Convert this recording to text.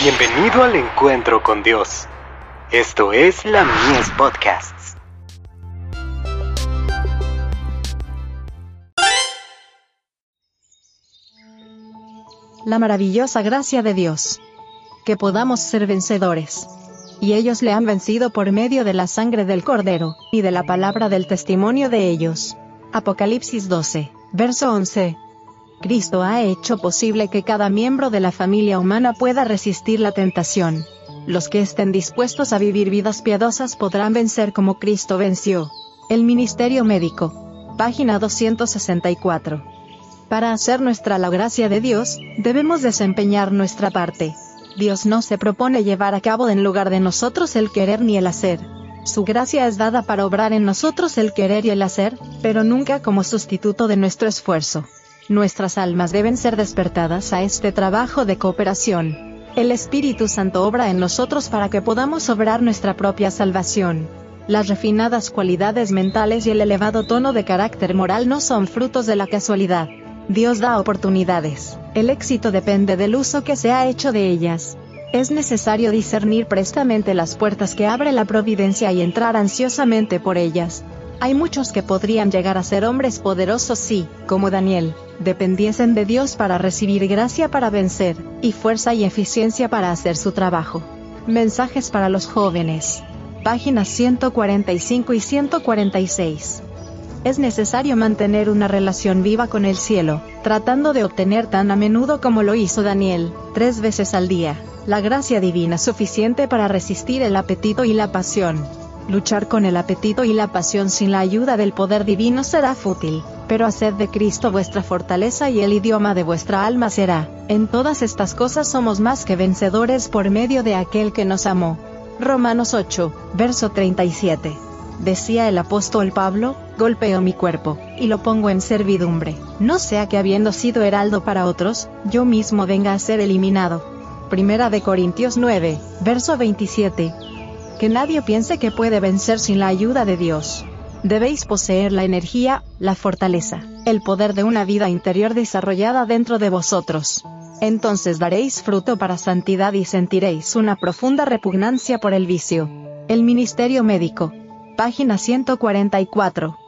Bienvenido al encuentro con Dios. Esto es la Mies Podcasts. La maravillosa gracia de Dios. Que podamos ser vencedores. Y ellos le han vencido por medio de la sangre del Cordero, y de la palabra del testimonio de ellos. Apocalipsis 12, verso 11. Cristo ha hecho posible que cada miembro de la familia humana pueda resistir la tentación. Los que estén dispuestos a vivir vidas piadosas podrán vencer como Cristo venció. El Ministerio Médico. Página 264. Para hacer nuestra la gracia de Dios, debemos desempeñar nuestra parte. Dios no se propone llevar a cabo en lugar de nosotros el querer ni el hacer. Su gracia es dada para obrar en nosotros el querer y el hacer, pero nunca como sustituto de nuestro esfuerzo. Nuestras almas deben ser despertadas a este trabajo de cooperación. El Espíritu Santo obra en nosotros para que podamos obrar nuestra propia salvación. Las refinadas cualidades mentales y el elevado tono de carácter moral no son frutos de la casualidad. Dios da oportunidades. El éxito depende del uso que se ha hecho de ellas. Es necesario discernir prestamente las puertas que abre la providencia y entrar ansiosamente por ellas. Hay muchos que podrían llegar a ser hombres poderosos si, como Daniel, dependiesen de Dios para recibir gracia para vencer, y fuerza y eficiencia para hacer su trabajo. Mensajes para los jóvenes. Páginas 145 y 146. Es necesario mantener una relación viva con el cielo, tratando de obtener tan a menudo como lo hizo Daniel, tres veces al día, la gracia divina suficiente para resistir el apetito y la pasión. Luchar con el apetito y la pasión sin la ayuda del poder divino será fútil pero haced de Cristo vuestra fortaleza y el idioma de vuestra alma será. En todas estas cosas somos más que vencedores por medio de aquel que nos amó. Romanos 8, verso 37. Decía el apóstol Pablo, golpeo mi cuerpo, y lo pongo en servidumbre, no sea que habiendo sido heraldo para otros, yo mismo venga a ser eliminado. Primera de Corintios 9, verso 27. Que nadie piense que puede vencer sin la ayuda de Dios. Debéis poseer la energía, la fortaleza, el poder de una vida interior desarrollada dentro de vosotros. Entonces daréis fruto para santidad y sentiréis una profunda repugnancia por el vicio. El Ministerio Médico. Página 144.